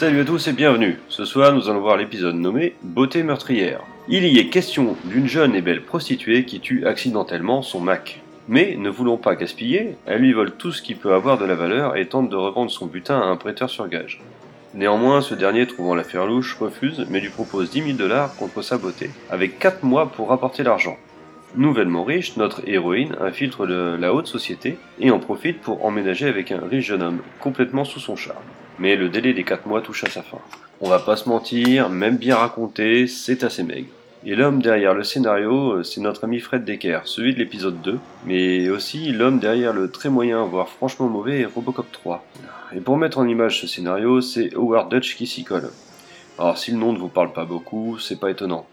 Salut à tous et bienvenue. Ce soir, nous allons voir l'épisode nommé Beauté meurtrière. Il y est question d'une jeune et belle prostituée qui tue accidentellement son Mac. Mais, ne voulant pas gaspiller, elle lui vole tout ce qui peut avoir de la valeur et tente de revendre son butin à un prêteur sur gage. Néanmoins, ce dernier, trouvant l'affaire louche, refuse, mais lui propose 10 000 dollars contre sa beauté, avec 4 mois pour rapporter l'argent. Nouvellement riche, notre héroïne infiltre le- la haute société et en profite pour emménager avec un riche jeune homme, complètement sous son charme. Mais le délai des 4 mois touche à sa fin. On va pas se mentir, même bien raconté, c'est assez maigre. Et l'homme derrière le scénario, euh, c'est notre ami Fred Decker, celui de l'épisode 2, mais aussi l'homme derrière le très moyen, voire franchement mauvais Robocop 3. Et pour mettre en image ce scénario, c'est Howard Dutch qui s'y colle. Alors si le nom ne vous parle pas beaucoup, c'est pas étonnant.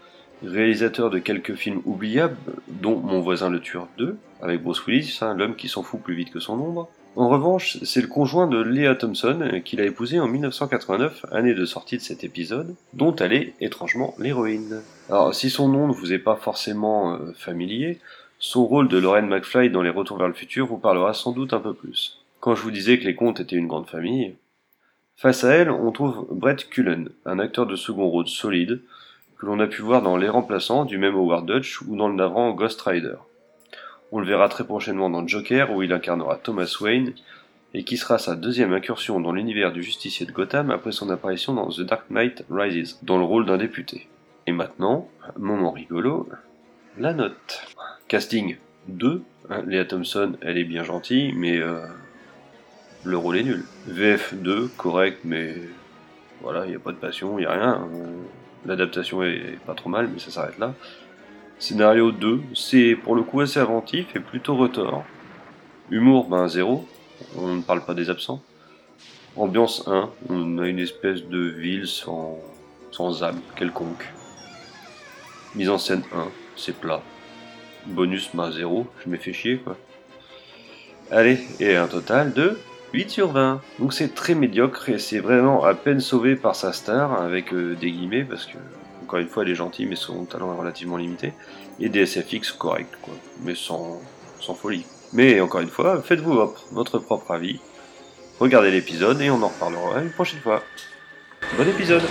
Réalisateur de quelques films oubliables, dont Mon voisin le tueur 2, avec Bruce Willis, hein, l'homme qui s'en fout plus vite que son ombre. En revanche, c'est le conjoint de Leah Thompson euh, qu'il a épousé en 1989, année de sortie de cet épisode, dont elle est étrangement l'héroïne. Alors si son nom ne vous est pas forcément euh, familier, son rôle de Lorraine McFly dans Les Retours vers le futur vous parlera sans doute un peu plus. Quand je vous disais que les contes étaient une grande famille, face à elle, on trouve Brett Cullen, un acteur de second rôle solide, que l'on a pu voir dans Les Remplaçants du même Howard Dutch ou dans le navrant Ghost Rider. On le verra très prochainement dans Joker où il incarnera Thomas Wayne et qui sera sa deuxième incursion dans l'univers du justicier de Gotham après son apparition dans The Dark Knight Rises, dans le rôle d'un député. Et maintenant, moment rigolo, la note. Casting 2, hein, Léa Thompson, elle est bien gentille, mais euh, le rôle est nul. VF 2, correct, mais voilà, il n'y a pas de passion, il n'y a rien. Euh, L'adaptation est pas trop mal, mais ça s'arrête là. Scénario 2, c'est pour le coup assez inventif et plutôt retors. Humour, ben zéro, on ne parle pas des absents. Ambiance 1, on a une espèce de ville sans, sans âme quelconque. Mise en scène 1, c'est plat. Bonus, ben zéro, je m'ai fait chier quoi. Allez, et un total de 8 sur 20. Donc c'est très médiocre et c'est vraiment à peine sauvé par sa star, avec euh, des guillemets, parce que, encore une fois, elle est gentille, mais son talent est relativement limité, et des SFX corrects, quoi, mais sans, folie. Mais encore une fois, faites-vous votre propre avis, regardez l'épisode et on en reparlera une prochaine fois. Bon épisode